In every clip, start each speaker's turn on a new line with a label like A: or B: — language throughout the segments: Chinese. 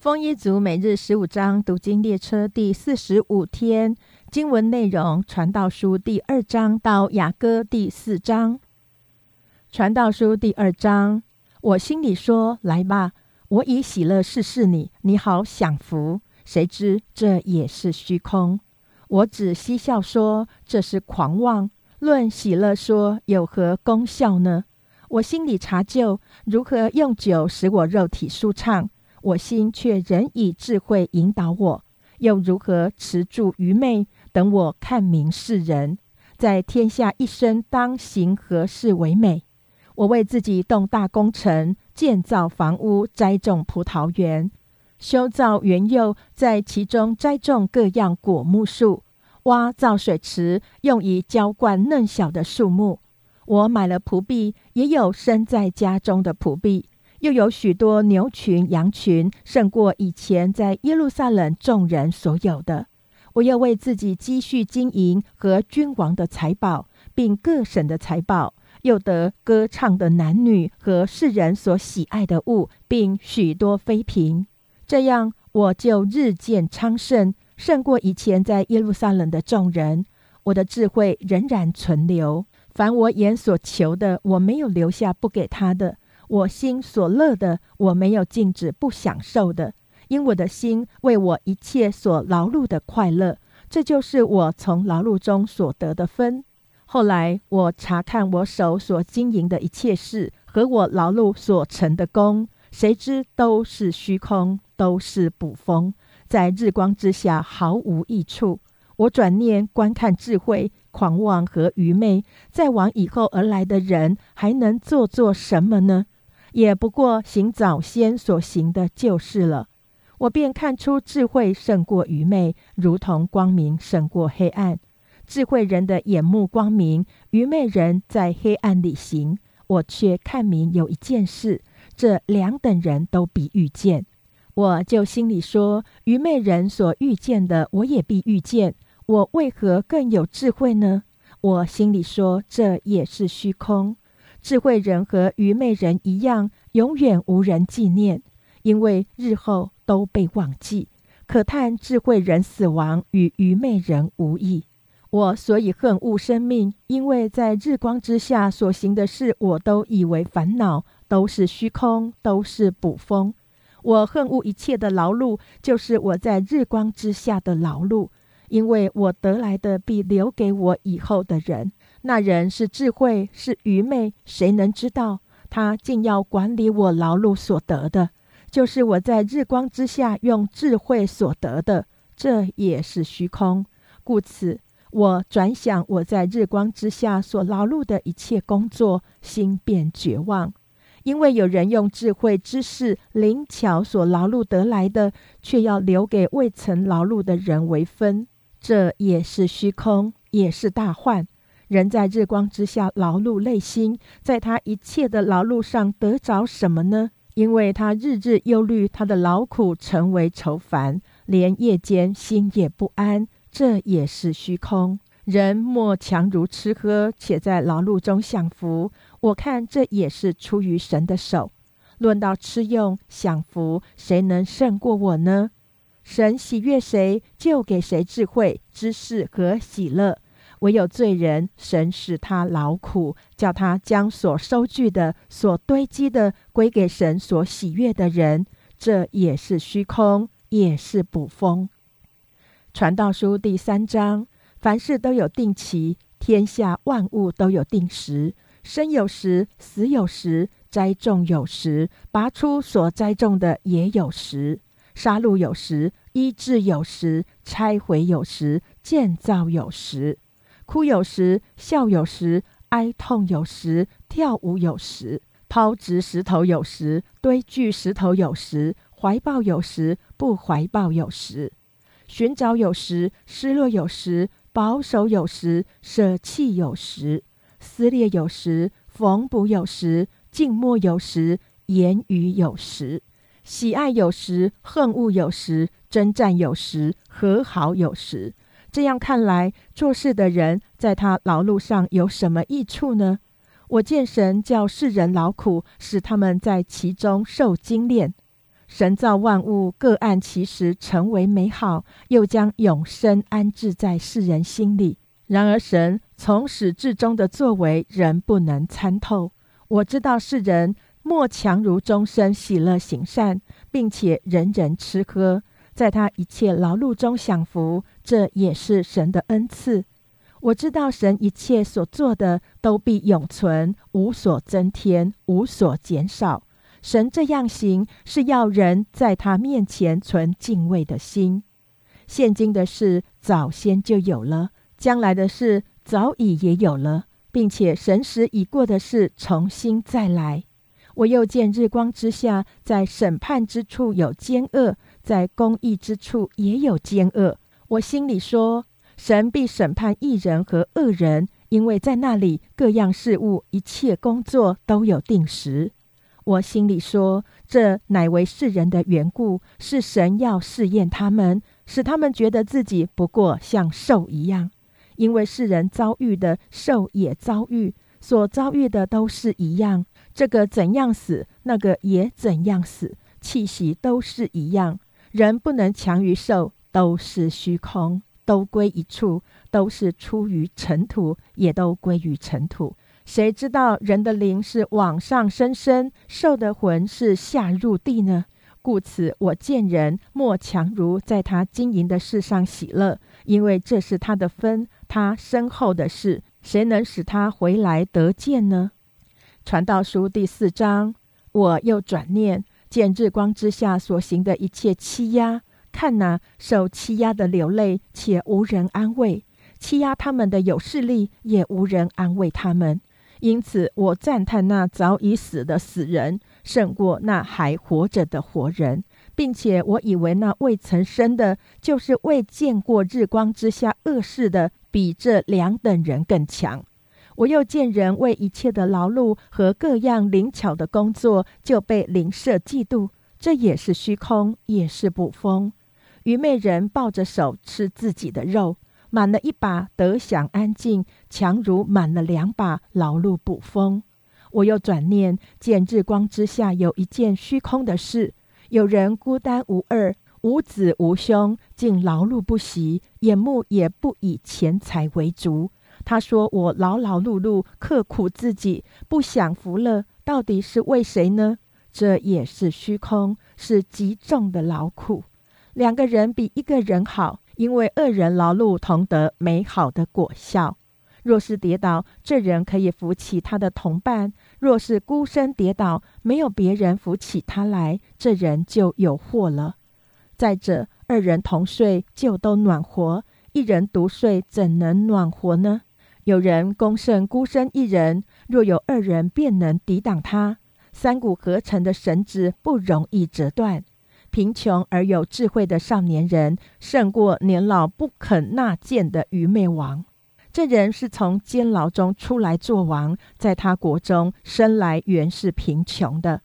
A: 丰一族每日十五章读经列车第四十五天经文内容：传道书第二章到雅歌第四章。传道书第二章，我心里说：“来吧，我以喜乐试试你，你好享福。”谁知这也是虚空。我只嬉笑说：“这是狂妄。”论喜乐说：“有何功效呢？”我心里查究如何用酒使我肉体舒畅。我心却仍以智慧引导我，又如何持住愚昧？等我看明世人，在天下一生当行何事为美？我为自己动大工程，建造房屋，栽种葡萄园，修造园囿，在其中栽种各样果木树，挖造水池，用以浇灌嫩小的树木。我买了蒲币，也有生在家中的蒲币。又有许多牛群、羊群，胜过以前在耶路撒冷众人所有的。我又为自己积蓄金银和君王的财宝，并各省的财宝，又得歌唱的男女和世人所喜爱的物，并许多妃嫔。这样，我就日渐昌盛，胜过以前在耶路撒冷的众人。我的智慧仍然存留，凡我眼所求的，我没有留下不给他的。我心所乐的，我没有禁止不享受的，因我的心为我一切所劳碌的快乐，这就是我从劳碌中所得的分。后来我查看我手所经营的一切事和我劳碌所成的功，谁知都是虚空，都是捕风，在日光之下毫无益处。我转念观看智慧、狂妄和愚昧，再往以后而来的人，还能做做什么呢？也不过行早先所行的就是了，我便看出智慧胜过愚昧，如同光明胜过黑暗。智慧人的眼目光明，愚昧人在黑暗里行。我却看明有一件事，这两等人都必遇见。我就心里说：愚昧人所遇见的，我也必遇见。我为何更有智慧呢？我心里说：这也是虚空。智慧人和愚昧人一样，永远无人纪念，因为日后都被忘记。可叹智慧人死亡与愚昧人无异。我所以恨恶生命，因为在日光之下所行的事，我都以为烦恼，都是虚空，都是捕风。我恨恶一切的劳碌，就是我在日光之下的劳碌，因为我得来的必留给我以后的人。那人是智慧，是愚昧，谁能知道？他竟要管理我劳碌所得的，就是我在日光之下用智慧所得的，这也是虚空。故此，我转想我在日光之下所劳碌的一切工作，心便绝望，因为有人用智慧知识灵巧所劳碌得来的，却要留给未曾劳碌的人为分，这也是虚空，也是大患。人在日光之下劳碌累心，在他一切的劳碌上得着什么呢？因为他日日忧虑，他的劳苦成为愁烦，连夜间心也不安。这也是虚空。人莫强如吃喝，且在劳碌中享福。我看这也是出于神的手。论到吃用享福，谁能胜过我呢？神喜悦谁，就给谁智慧、知识和喜乐。唯有罪人，神使他劳苦，叫他将所收据的、所堆积的归给神所喜悦的人。这也是虚空，也是捕风。传道书第三章：凡事都有定期，天下万物都有定时。生有时，死有时；栽种有时，拔出所栽种的也有时；杀戮有时，医治有时；拆毁有时，建造有时。哭有时，笑有时，哀痛有时，跳舞有时，抛掷石头有时，堆聚石头有时，怀抱有时，不怀抱有时，寻找有时，失落有时，保守有时，舍弃有时，撕裂有时，缝补有时，静默有时，言语有时，喜爱有时，恨恶有时，征战有时，和好有时。这样看来，做事的人在他劳碌上有什么益处呢？我见神叫世人劳苦，使他们在其中受精炼。神造万物各按其时成为美好，又将永生安置在世人心里。然而，神从始至终的作为仍不能参透。我知道世人莫强如终身喜乐行善，并且人人吃喝，在他一切劳碌中享福，这也是神的恩赐。我知道神一切所做的都必永存，无所增添，无所减少。神这样行，是要人在他面前存敬畏的心。现今的事早先就有了。将来的事早已也有了，并且神时已过的事重新再来。我又见日光之下，在审判之处有奸恶，在公义之处也有奸恶。我心里说：神必审判义人和恶人，因为在那里各样事物、一切工作都有定时。我心里说：这乃为世人的缘故，是神要试验他们，使他们觉得自己不过像兽一样。因为世人遭遇的兽也遭遇，所遭遇的都是一样。这个怎样死，那个也怎样死，气息都是一样。人不能强于兽，都是虚空，都归一处，都是出于尘土，也都归于尘土。谁知道人的灵是往上升升，兽的魂是下入地呢？故此，我见人莫强如在他经营的事上喜乐，因为这是他的分。他身后的事，谁能使他回来得见呢？传道书第四章，我又转念见日光之下所行的一切欺压，看那受欺压的流泪，且无人安慰；欺压他们的有势力，也无人安慰他们。因此，我赞叹那早已死的死人，胜过那还活着的活人。并且我以为那未曾生的，就是未见过日光之下恶事的，比这两等人更强。我又见人为一切的劳碌和各样灵巧的工作，就被灵舍嫉妒，这也是虚空，也是捕风。愚昧人抱着手吃自己的肉，满了一把得享安静，强如满了两把劳碌捕风。我又转念见日光之下有一件虚空的事。有人孤单无二，无子无兄，竟劳碌不息，眼目也不以钱财为主。他说：“我劳劳碌碌，刻苦自己，不享福乐，到底是为谁呢？”这也是虚空，是极重的劳苦。两个人比一个人好，因为二人劳碌同得美好的果效。若是跌倒，这人可以扶起他的同伴；若是孤身跌倒，没有别人扶起他来，这人就有祸了。再者，二人同睡就都暖和，一人独睡怎能暖和呢？有人攻胜孤身一人，若有二人便能抵挡他。三股合成的绳子不容易折断。贫穷而有智慧的少年人，胜过年老不肯纳谏的愚昧王。这人是从监牢中出来做王，在他国中生来原是贫穷的。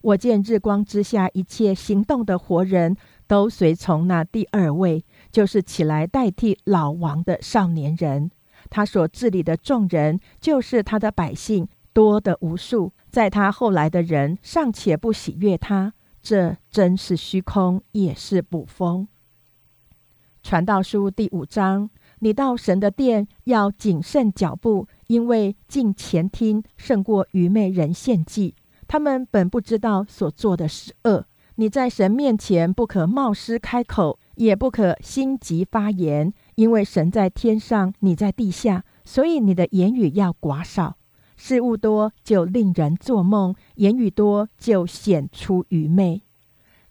A: 我见日光之下一切行动的活人都随从那第二位，就是起来代替老王的少年人。他所治理的众人，就是他的百姓，多的无数。在他后来的人尚且不喜悦他，这真是虚空，也是捕风。传道书第五章。你到神的殿要谨慎脚步，因为进前厅胜过愚昧人献祭。他们本不知道所做的是恶。你在神面前不可冒失开口，也不可心急发言，因为神在天上，你在地下，所以你的言语要寡少。事物多就令人做梦，言语多就显出愚昧。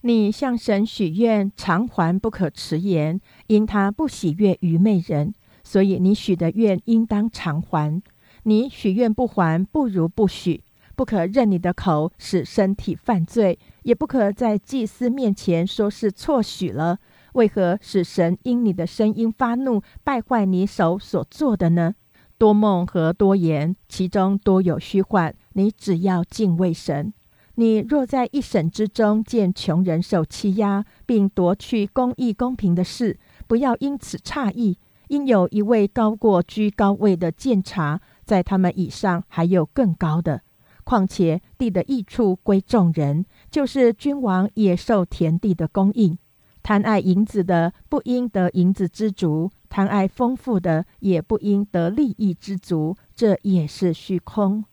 A: 你向神许愿偿还，不可迟延，因他不喜悦愚昧人，所以你许的愿应当偿还。你许愿不还，不如不许。不可任你的口使身体犯罪，也不可在祭司面前说是错许了。为何使神因你的声音发怒，败坏你手所做的呢？多梦和多言，其中多有虚幻。你只要敬畏神。你若在一省之中见穷人受欺压，并夺去公义公平的事，不要因此诧异，因有一位高过居高位的监察，在他们以上还有更高的。况且地的益处归众人，就是君王也受田地的供应。贪爱银子的，不应得银子之足；贪爱丰富的，也不应得利益之足。这也是虚空。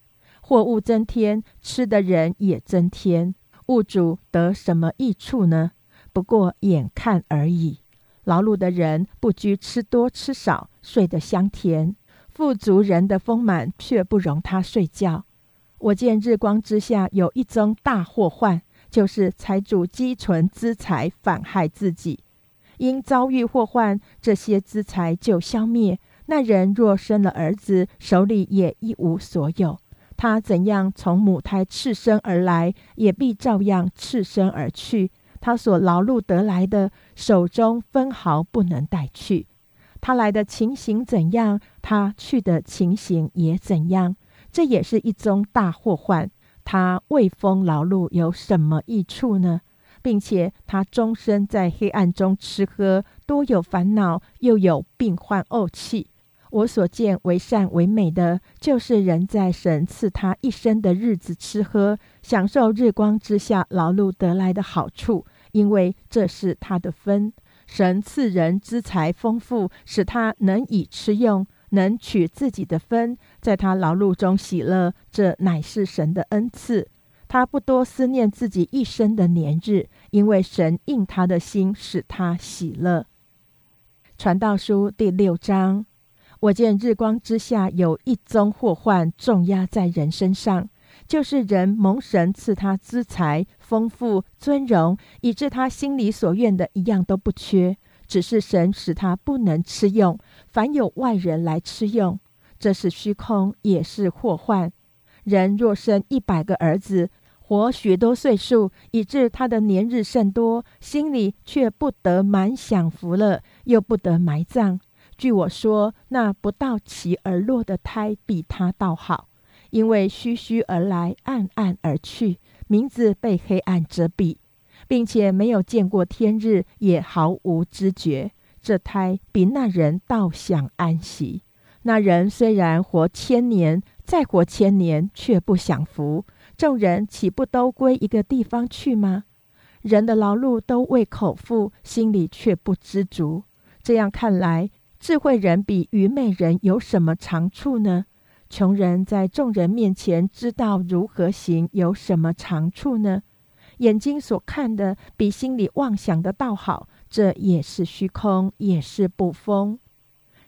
A: 货物增添，吃的人也增添，物主得什么益处呢？不过眼看而已。劳碌的人不拘吃多吃少，睡得香甜；富足人的丰满却不容他睡觉。我见日光之下有一宗大祸患。就是财主积存资财，反害自己。因遭遇祸患，这些资财就消灭。那人若生了儿子，手里也一无所有。他怎样从母胎赤身而来，也必照样赤身而去。他所劳碌得来的，手中分毫不能带去。他来的情形怎样，他去的情形也怎样。这也是一宗大祸患。他为风劳碌有什么益处呢？并且他终身在黑暗中吃喝，多有烦恼，又有病患怄气。我所见为善为美的，就是人在神赐他一生的日子吃喝，享受日光之下劳碌得来的好处，因为这是他的分。神赐人资财丰富，使他能以吃用。能取自己的分，在他劳碌中喜乐，这乃是神的恩赐。他不多思念自己一生的年日，因为神应他的心，使他喜乐。传道书第六章，我见日光之下有一宗祸患重压在人身上，就是人蒙神赐他资财丰富尊荣，以致他心里所愿的一样都不缺。只是神使他不能吃用，凡有外人来吃用，这是虚空，也是祸患。人若生一百个儿子，活许多岁数，以致他的年日甚多，心里却不得满享福了，又不得埋葬。据我说，那不到其而落的胎，比他倒好，因为虚虚而来，暗暗而去，名字被黑暗遮蔽。并且没有见过天日，也毫无知觉。这胎比那人倒享安息。那人虽然活千年，再活千年，却不享福。众人岂不都归一个地方去吗？人的劳碌都为口腹，心里却不知足。这样看来，智慧人比愚昧人有什么长处呢？穷人在众人面前知道如何行，有什么长处呢？眼睛所看的比心里妄想的倒好，这也是虚空，也是不丰。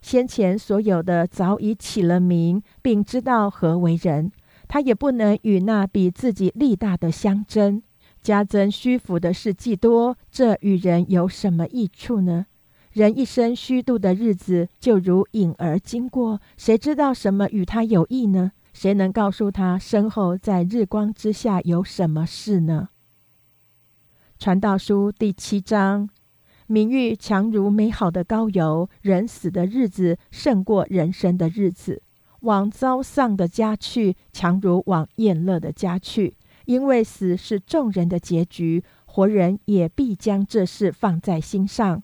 A: 先前所有的早已起了名，并知道何为人，他也不能与那比自己力大的相争。加增虚浮的事既多，这与人有什么益处呢？人一生虚度的日子，就如影儿经过，谁知道什么与他有益呢？谁能告诉他身后在日光之下有什么事呢？传道书第七章，名誉强如美好的膏油，人死的日子胜过人生的日子。往遭丧的家去，强如往宴乐的家去，因为死是众人的结局，活人也必将这事放在心上。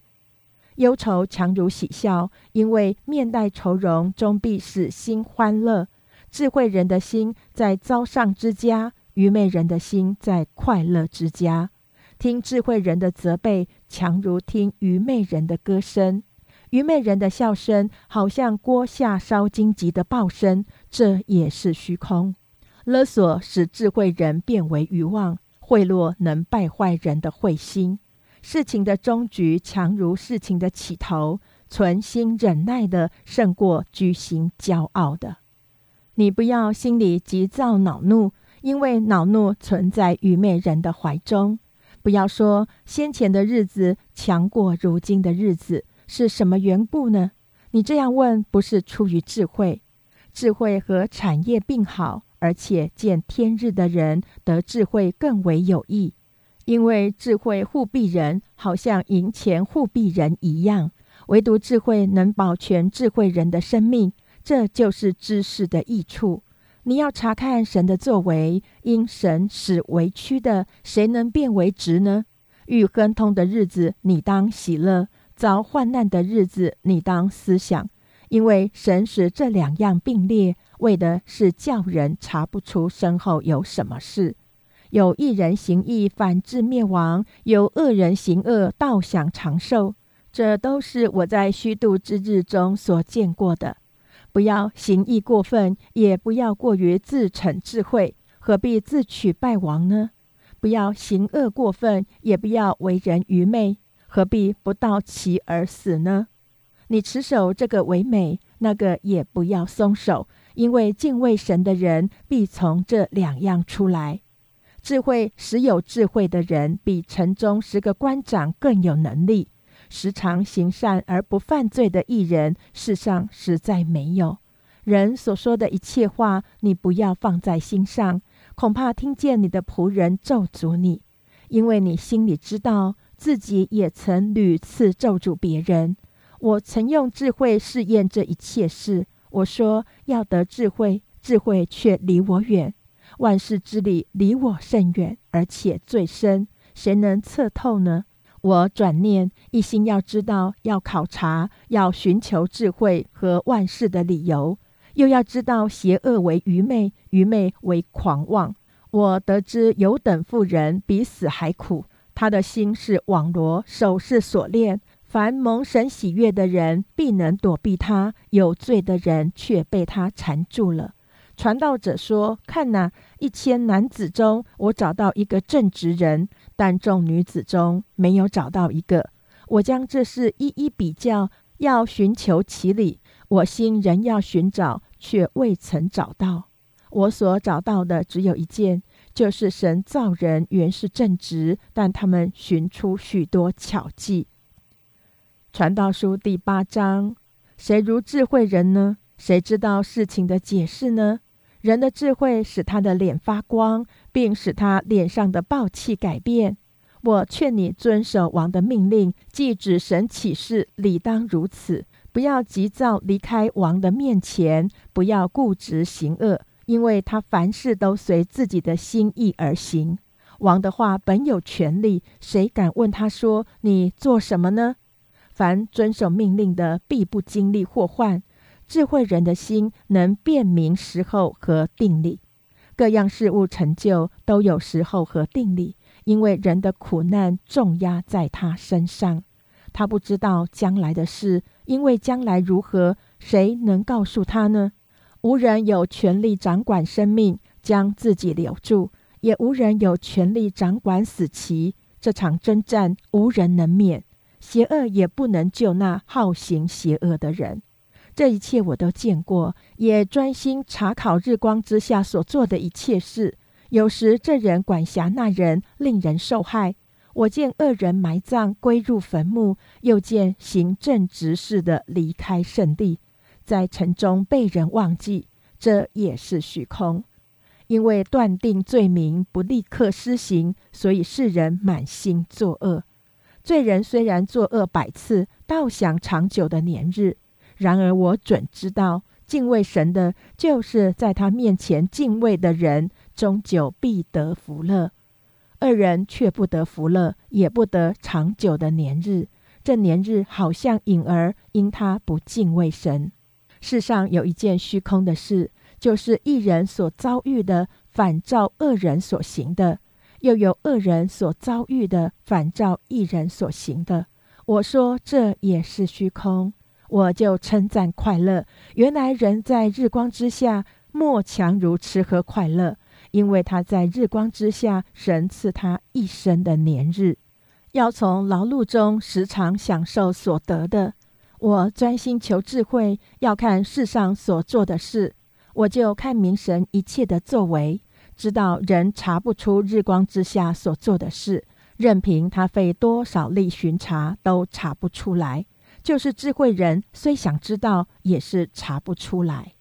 A: 忧愁强如喜笑，因为面带愁容，终必使心欢乐。智慧人的心在遭丧之家，愚昧人的心在快乐之家。听智慧人的责备，强如听愚昧人的歌声；愚昧人的笑声，好像锅下烧荆棘的爆声。这也是虚空。勒索使智慧人变为愚妄，贿赂能败坏人的慧心。事情的终局强如事情的起头，存心忍耐的胜过居心骄傲的。你不要心里急躁恼怒，因为恼怒存在愚昧人的怀中。不要说先前的日子强过如今的日子，是什么缘故呢？你这样问，不是出于智慧。智慧和产业并好，而且见天日的人得智慧更为有益，因为智慧护庇人，好像银钱护庇人一样。唯独智慧能保全智慧人的生命，这就是知识的益处。你要查看神的作为，因神使为屈的，谁能变为直呢？遇亨通的日子，你当喜乐；遭患难的日子，你当思想。因为神使这两样并列，为的是叫人查不出身后有什么事。有一人行义，反致灭亡；有恶人行恶，倒享长寿。这都是我在虚度之日中所见过的。不要行义过分，也不要过于自逞智慧，何必自取败亡呢？不要行恶过分，也不要为人愚昧，何必不到其而死呢？你持守这个为美，那个也不要松手，因为敬畏神的人必从这两样出来。智慧使有智慧的人，比城中十个官长更有能力。时常行善而不犯罪的艺人，世上实在没有。人所说的一切话，你不要放在心上，恐怕听见你的仆人咒诅你，因为你心里知道自己也曾屡次咒诅别人。我曾用智慧试验这一切事，我说要得智慧，智慧却离我远。万事之理离我甚远，而且最深，谁能测透呢？我转念一心要知道，要考察，要寻求智慧和万事的理由，又要知道邪恶为愚昧，愚昧为狂妄。我得知有等妇人比死还苦，他的心是网罗，手是锁链。凡蒙神喜悦的人，必能躲避他；有罪的人却被他缠住了。传道者说：“看哪，一千男子中，我找到一个正直人；但众女子中没有找到一个。我将这事一一比较，要寻求其理。我心仍要寻找，却未曾找到。我所找到的只有一件，就是神造人原是正直，但他们寻出许多巧计。”传道书第八章：谁如智慧人呢？谁知道事情的解释呢？人的智慧使他的脸发光，并使他脸上的暴气改变。我劝你遵守王的命令，即指神启示，理当如此。不要急躁离开王的面前，不要固执行恶，因为他凡事都随自己的心意而行。王的话本有权利，谁敢问他说：“你做什么呢？”凡遵守命令的，必不经历祸患。智慧人的心能辨明时候和定理，各样事物成就都有时候和定理，因为人的苦难重压在他身上，他不知道将来的事，因为将来如何，谁能告诉他呢？无人有权利掌管生命，将自己留住；也无人有权利掌管死期。这场征战无人能免，邪恶也不能救那好行邪恶的人。这一切我都见过，也专心查考日光之下所做的一切事。有时这人管辖那人，令人受害。我见恶人埋葬归入坟墓，又见行正直事的离开圣地，在城中被人忘记。这也是虚空，因为断定罪名不立刻施行，所以世人满心作恶。罪人虽然作恶百次，倒享长久的年日。然而我准知道，敬畏神的，就是在他面前敬畏的人，终究必得福乐；二人却不得福乐，也不得长久的年日。这年日好像影儿，因他不敬畏神。世上有一件虚空的事，就是一人所遭遇的，反照恶人所行的；又有恶人所遭遇的，反照一人所行的。我说这也是虚空。我就称赞快乐。原来人在日光之下，莫强如吃喝快乐，因为他在日光之下，神赐他一生的年日，要从劳碌中时常享受所得的。我专心求智慧，要看世上所做的事，我就看明神一切的作为，知道人查不出日光之下所做的事，任凭他费多少力巡查，都查不出来。就是智慧人虽想知道，也是查不出来。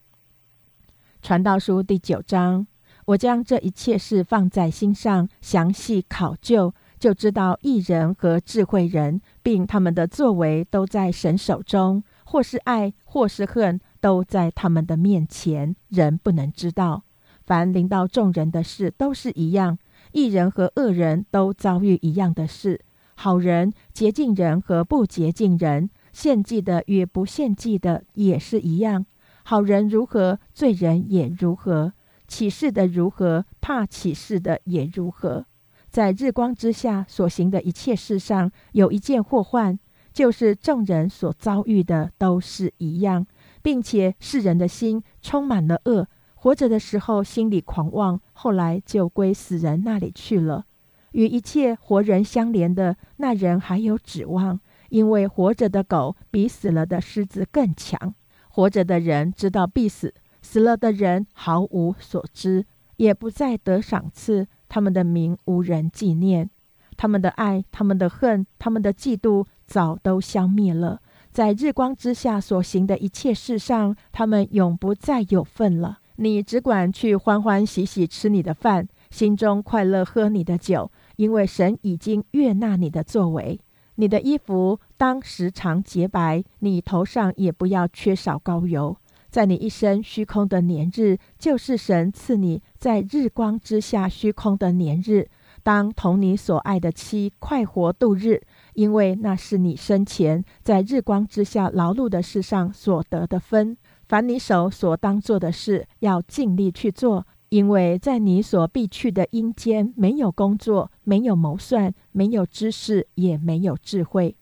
A: 传道书第九章，我将这一切事放在心上，详细考究，就知道一人和智慧人，并他们的作为都在神手中，或是爱，或是恨，都在他们的面前，人不能知道。凡临到众人的事，都是一样，一人和恶人都遭遇一样的事，好人、洁净人和不洁净人。献祭的与不献祭的也是一样，好人如何，罪人也如何。启示的如何，怕启示的也如何。在日光之下所行的一切事上，有一件祸患，就是众人所遭遇的都是一样，并且世人的心充满了恶。活着的时候心里狂妄，后来就归死人那里去了。与一切活人相连的那人还有指望，因为活着的狗比死了的狮子更强。活着的人知道必死，死了的人毫无所知，也不再得赏赐。他们的名无人纪念，他们的爱、他们的恨、他们的嫉妒早都消灭了。在日光之下所行的一切事上，他们永不再有份了。你只管去欢欢喜喜吃你的饭，心中快乐喝你的酒，因为神已经悦纳你的作为。你的衣服当时常洁白，你头上也不要缺少膏油。在你一生虚空的年日，就是神赐你在日光之下虚空的年日，当同你所爱的妻快活度日，因为那是你生前在日光之下劳碌的事上所得的分。凡你手所当做的事，要尽力去做，因为在你所必去的阴间，没有工作，没有谋算，没有知识，也没有智慧。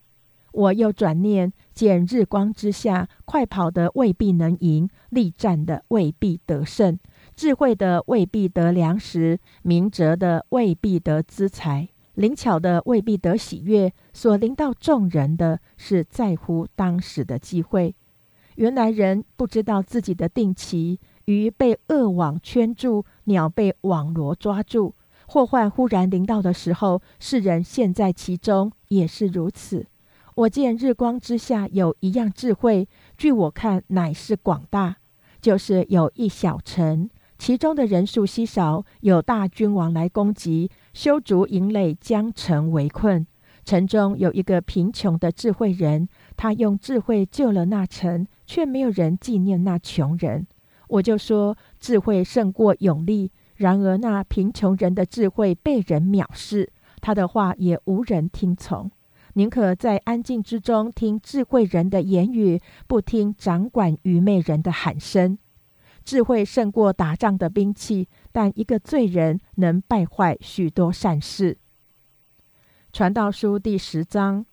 A: 我又转念见日光之下，快跑的未必能赢，力战的未必得胜，智慧的未必得粮食，明哲的未必得资财，灵巧的未必得喜悦。所临到众人的是在乎当时的机会。原来人不知道自己的定期，鱼被恶网圈住，鸟被网罗抓住。祸患忽然临到的时候，世人陷在其中，也是如此。我见日光之下有一样智慧，据我看乃是广大，就是有一小城，其中的人数稀少，有大君王来攻击，修筑营垒，将城围困。城中有一个贫穷的智慧人，他用智慧救了那城，却没有人纪念那穷人。我就说智慧胜过勇力，然而那贫穷人的智慧被人藐视，他的话也无人听从。宁可在安静之中听智慧人的言语，不听掌管愚昧人的喊声。智慧胜过打仗的兵器，但一个罪人能败坏许多善事。传道书第十章：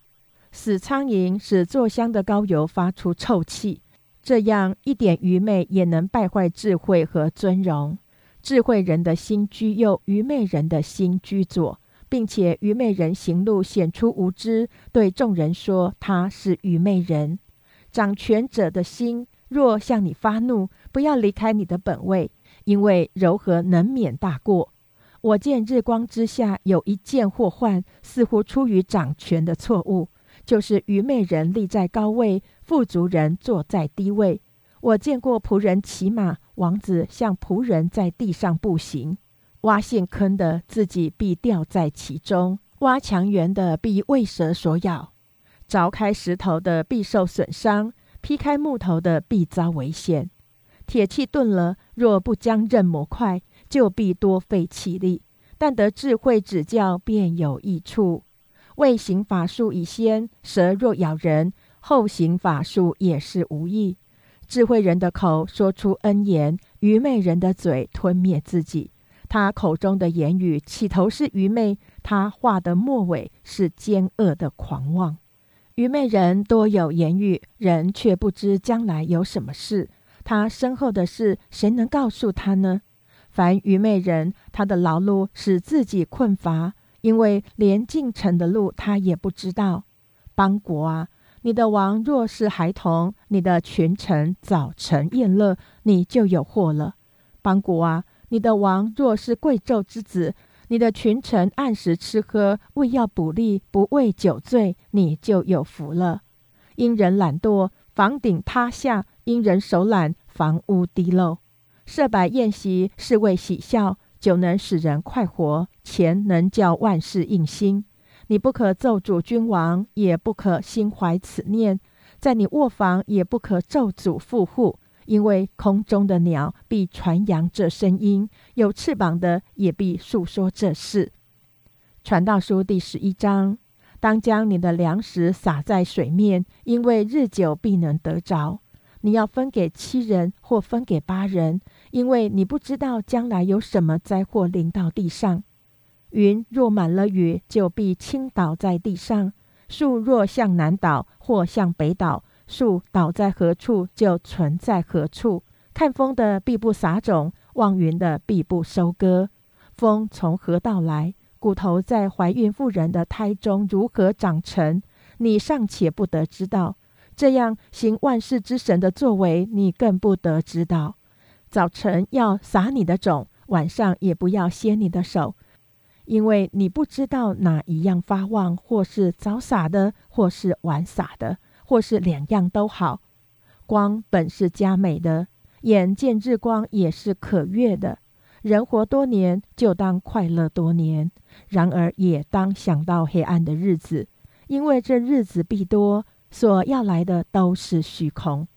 A: 死苍蝇使坐香的膏油发出臭气，这样一点愚昧也能败坏智慧和尊荣。智慧人的心居右，愚昧人的心居左。并且愚昧人行路显出无知，对众人说他是愚昧人。掌权者的心若向你发怒，不要离开你的本位，因为柔和能免大过。我见日光之下有一件祸患，似乎出于掌权的错误，就是愚昧人立在高位，富足人坐在低位。我见过仆人骑马，王子像仆人在地上步行。挖陷坑的自己必掉在其中，挖墙垣的必为蛇所咬，凿开石头的必受损伤，劈开木头的必遭危险。铁器钝了，若不将刃磨快，就必多费气力；但得智慧指教，便有益处。未行法术以先，蛇若咬人，后行法术也是无益。智慧人的口说出恩言，愚昧人的嘴吞灭自己。他口中的言语起头是愚昧，他话的末尾是奸恶的狂妄。愚昧人多有言语，人却不知将来有什么事。他身后的事，谁能告诉他呢？凡愚昧人，他的劳碌使自己困乏，因为连进城的路他也不知道。邦国啊，你的王若是孩童，你的群臣早晨宴乐，你就有祸了。邦国啊。你的王若是贵胄之子，你的群臣按时吃喝，为要补力，不为酒醉，你就有福了。因人懒惰，房顶塌下；因人手懒，房屋滴漏。设摆宴席是为喜笑，酒能使人快活，钱能叫万事应心。你不可咒诅君王，也不可心怀此念，在你卧房也不可咒诅富户。因为空中的鸟必传扬这声音，有翅膀的也必诉说这事。传道书第十一章：当将你的粮食撒在水面，因为日久必能得着。你要分给七人或分给八人，因为你不知道将来有什么灾祸临到地上。云若满了雨，就必倾倒在地上；树若向南倒或向北倒，树倒在何处，就存在何处。看风的必不撒种，望云的必不收割。风从何到来？骨头在怀孕妇人的胎中如何长成？你尚且不得知道。这样行万事之神的作为，你更不得知道。早晨要撒你的种，晚上也不要歇你的手。因为你不知道哪一样发旺，或是早撒的，或是晚撒的，或是两样都好。光本是佳美的，眼见日光也是可悦的。人活多年，就当快乐多年；然而也当想到黑暗的日子，因为这日子必多，所要来的都是虚空。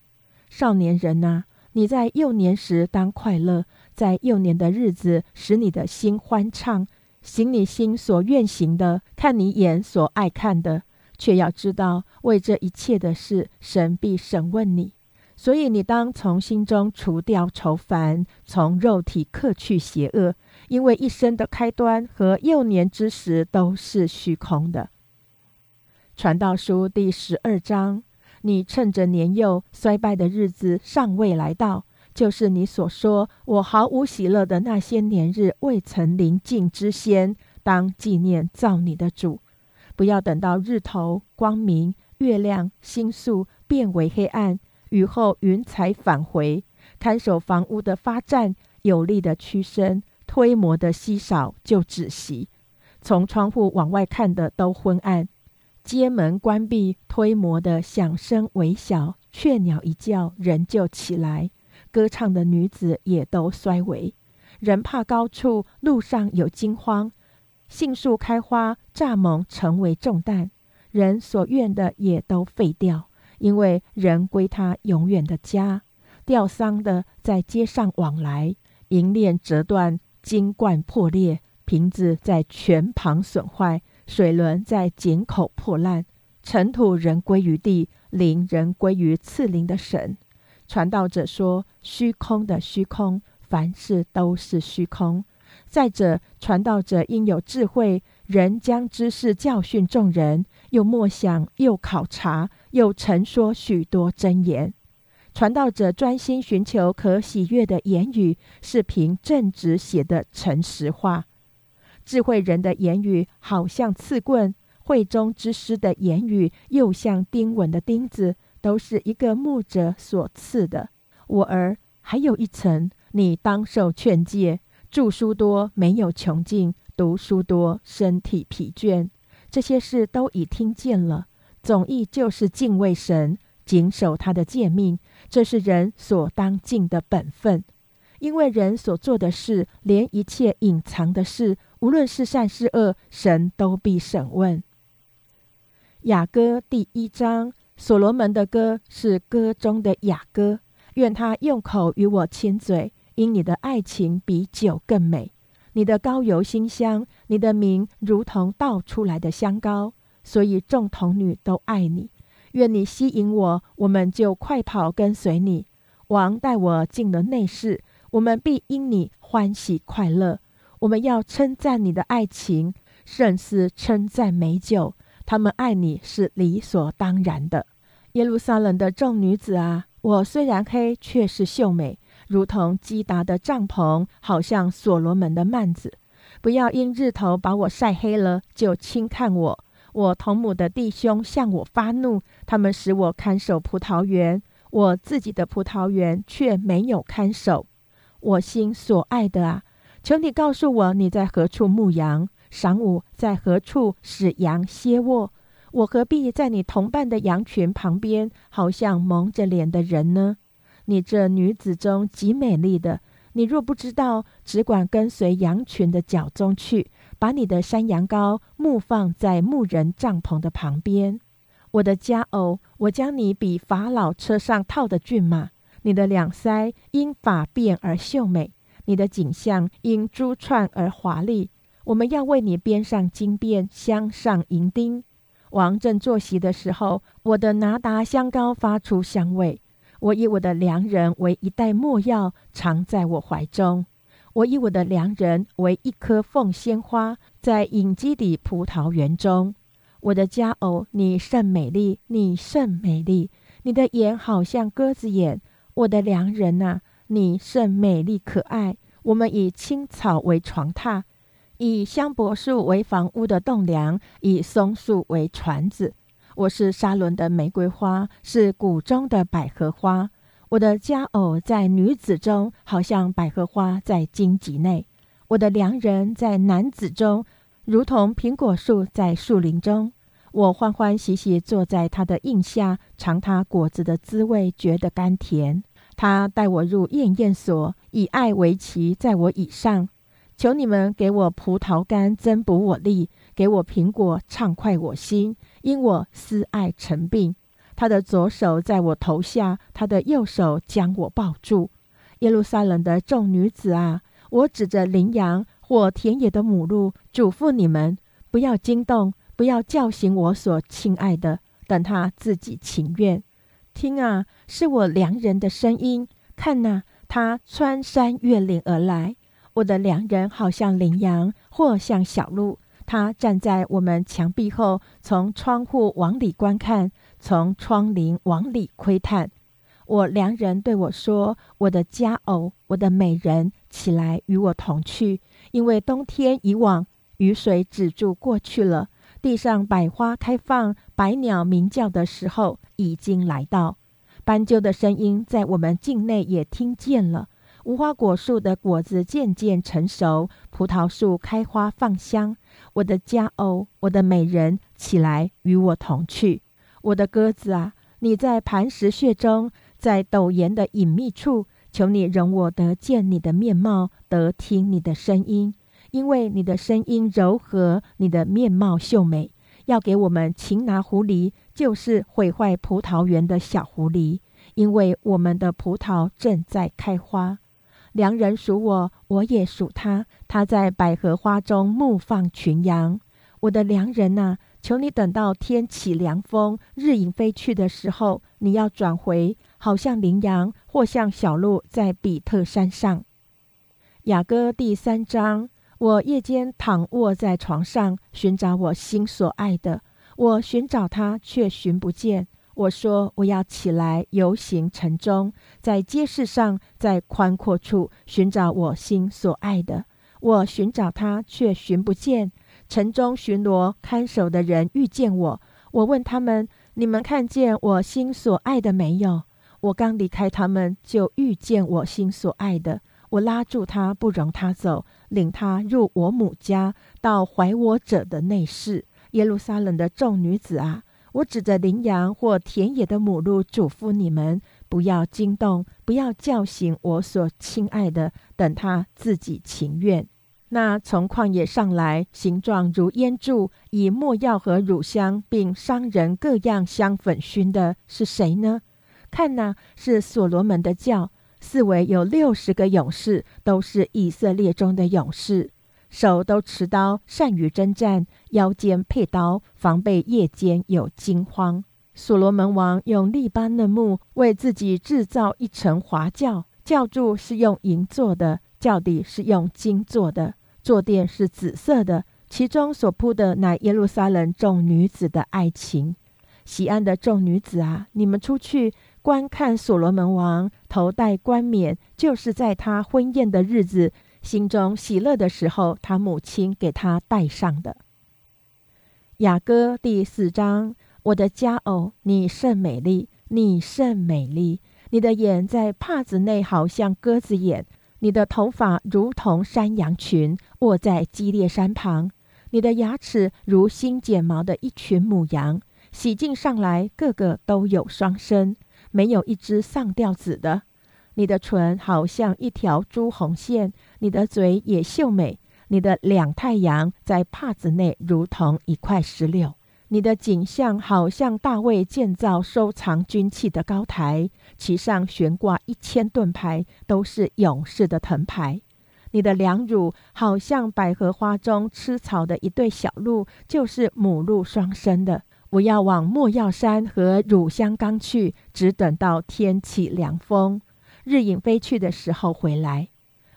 A: 少年人呐，你在幼年时当快乐，在幼年的日子使你的心欢畅。行你心所愿行的，看你眼所爱看的，却要知道，为这一切的事，神必审问你。所以你当从心中除掉愁烦，从肉体克去邪恶，因为一生的开端和幼年之时都是虚空的。传道书第十二章，你趁着年幼衰败的日子尚未来到。就是你所说我毫无喜乐的那些年日未曾临近之先，当纪念造你的主。不要等到日头光明、月亮星宿变为黑暗，雨后云彩返回，看守房屋的发战有力的屈身，推磨的稀少就止息。从窗户往外看的都昏暗，街门关闭，推磨的响声微小，雀鸟一叫，人就起来。歌唱的女子也都衰微，人怕高处，路上有惊慌。杏树开花，蚱蜢成为重担，人所愿的也都废掉，因为人归他永远的家。吊丧的在街上往来，银链折断，金冠破裂，瓶子在泉旁损坏，水轮在井口破烂，尘土人归于地，灵人归于赐灵的神。传道者说：“虚空的虚空，凡事都是虚空。再者，传道者应有智慧，人将知识教训众人，又默想，又考察，又陈说许多真言。传道者专心寻求可喜悦的言语，是凭正直写的诚实话。智慧人的言语好像刺棍，会中之师的言语又像钉稳的钉子。”都是一个牧者所赐的。我儿，还有一层，你当受劝诫。著书多没有穷尽，读书多身体疲倦。这些事都已听见了。总意就是敬畏神，谨守他的诫命，这是人所当尽的本分。因为人所做的事，连一切隐藏的事，无论是善是恶，神都必审问。雅歌第一章。所罗门的歌是歌中的雅歌，愿他用口与我亲嘴，因你的爱情比酒更美，你的膏油馨香，你的名如同倒出来的香膏，所以众童女都爱你。愿你吸引我，我们就快跑跟随你。王带我进了内室，我们必因你欢喜快乐。我们要称赞你的爱情，甚似称赞美酒。他们爱你是理所当然的。耶路撒冷的众女子啊，我虽然黑，却是秀美，如同基达的帐篷，好像所罗门的幔子。不要因日头把我晒黑了，就轻看我。我同母的弟兄向我发怒，他们使我看守葡萄园，我自己的葡萄园却没有看守。我心所爱的啊，求你告诉我，你在何处牧羊？晌午在何处使羊歇卧？我何必在你同伴的羊群旁边，好像蒙着脸的人呢？你这女子中极美丽的，你若不知道，只管跟随羊群的脚中去，把你的山羊羔牧放在牧人帐篷的旁边。我的佳偶，我将你比法老车上套的骏马，你的两腮因发辫而秀美，你的颈项因珠串而华丽。我们要为你编上金辫，镶上银钉。王正坐席的时候，我的拿达香膏发出香味。我以我的良人为一袋墨药，藏在我怀中。我以我的良人为一颗凤仙花，在隐基底葡萄园中。我的佳偶，你甚美丽，你甚美丽。你的眼好像鸽子眼。我的良人呐，你甚美丽可爱。我们以青草为床榻，以香柏树为房屋的栋梁，以松树为船子。我是沙伦的玫瑰花，是谷中的百合花。我的佳偶在女子中，好像百合花在荆棘内；我的良人在男子中，如同苹果树在树林中。我欢欢喜喜坐在他的荫下，尝他果子的滋味，觉得甘甜。他带我入宴宴所，以爱为旗，在我以上。求你们给我葡萄干，增补我力；给我苹果，畅快我心，因我思爱成病。他的左手在我头下，他的右手将我抱住。耶路撒冷的众女子啊，我指着羚羊或田野的母鹿，嘱咐你们：不要惊动，不要叫醒我所亲爱的，等他自己情愿。听啊，是我良人的声音。看呐，他穿山越岭而来。我的良人好像羚羊，或像小鹿。他站在我们墙壁后，从窗户往里观看。从窗棂往里窥探，我良人对我说：“我的佳偶，我的美人，起来与我同去，因为冬天已往，雨水止住过去了，地上百花开放，百鸟鸣叫的时候已经来到。斑鸠的声音在我们境内也听见了。无花果树的果子渐渐成熟，葡萄树开花放香。我的佳偶，我的美人，起来与我同去。”我的鸽子啊，你在磐石穴中，在陡岩的隐秘处，求你容我得见你的面貌，得听你的声音，因为你的声音柔和，你的面貌秀美。要给我们擒拿狐狸，就是毁坏葡萄园的小狐狸，因为我们的葡萄正在开花。良人属我，我也属他。他在百合花中牧放群羊。我的良人呐。求你等到天起凉风，日影飞去的时候，你要转回，好像羚羊或像小鹿在比特山上。雅歌第三章，我夜间躺卧在床上，寻找我心所爱的，我寻找他却寻不见。我说我要起来游行城中，在街市上，在宽阔处寻找我心所爱的，我寻找他却寻不见。城中巡逻看守的人遇见我，我问他们：“你们看见我心所爱的没有？”我刚离开他们，就遇见我心所爱的。我拉住他，不容他走，领他入我母家，到怀我者的内室。耶路撒冷的众女子啊，我指着羚羊或田野的母鹿，嘱咐你们：不要惊动，不要叫醒我所亲爱的，等他自己情愿。那从旷野上来，形状如烟柱，以墨药和乳香，并商人各样香粉熏的是谁呢？看呐，是所罗门的教。四围有六十个勇士，都是以色列中的勇士，手都持刀，善于征战，腰间佩刀，防备夜间有惊慌。所罗门王用利巴嫩木为自己制造一层华轿，轿柱是用银做的，轿底是用金做的。坐垫是紫色的，其中所铺的乃耶路撒冷众女子的爱情。喜安的众女子啊，你们出去观看所罗门王头戴冠冕，就是在他婚宴的日子，心中喜乐的时候，他母亲给他戴上的。雅歌第四章，我的佳偶，你甚美丽，你甚美丽，你的眼在帕子内，好像鸽子眼。你的头发如同山羊群卧在激烈山旁，你的牙齿如新剪毛的一群母羊，洗净上来个个都有双生，没有一只上吊子的。你的唇好像一条朱红线，你的嘴也秀美，你的两太阳在帕子内如同一块石榴。你的景象好像大卫建造收藏军器的高台，其上悬挂一千盾牌，都是勇士的藤牌。你的两乳好像百合花中吃草的一对小鹿，就是母鹿双生的。我要往莫药山和乳香冈去，只等到天起凉风，日影飞去的时候回来。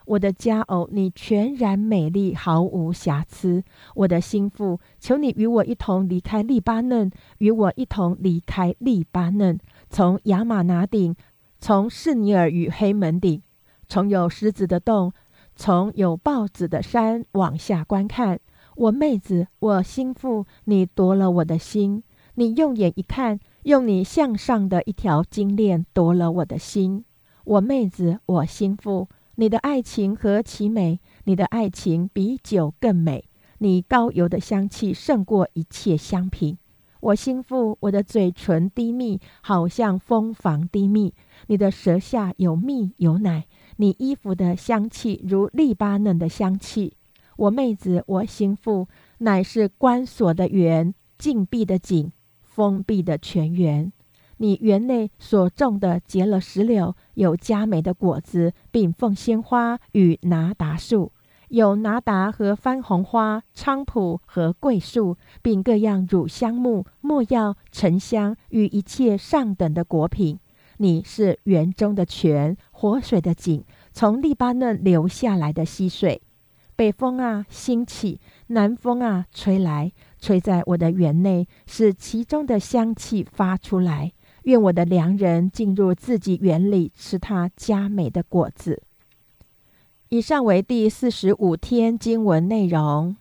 A: 我的佳偶，你全然美丽，毫无瑕疵。我的心腹，求你与我一同离开利巴嫩，与我一同离开利巴嫩，从亚玛拿顶，从士尼尔与黑门顶，从有狮子的洞，从有豹子的山往下观看。我妹子，我心腹，你夺了我的心。你用眼一看，用你向上的一条金链夺了我的心。我妹子，我心腹。你的爱情何其美！你的爱情比酒更美。你高油的香气胜过一切香品。我心腹，我的嘴唇低密，好像蜂房低密。你的舌下有蜜有奶。你衣服的香气如利巴嫩的香气。我妹子，我心腹，乃是关锁的园，禁闭的井，封闭的泉源。你园内所种的结了石榴，有佳美的果子，并凤仙花与拿达树，有拿达和番红花、菖蒲和桂树，并各样乳香木、没药、沉香与一切上等的果品。你是园中的泉，活水的井，从利巴嫩流下来的溪水。北风啊，兴起；南风啊，吹来，吹在我的园内，使其中的香气发出来。愿我的良人进入自己园里，吃他佳美的果子。以上为第四十五天经文内容。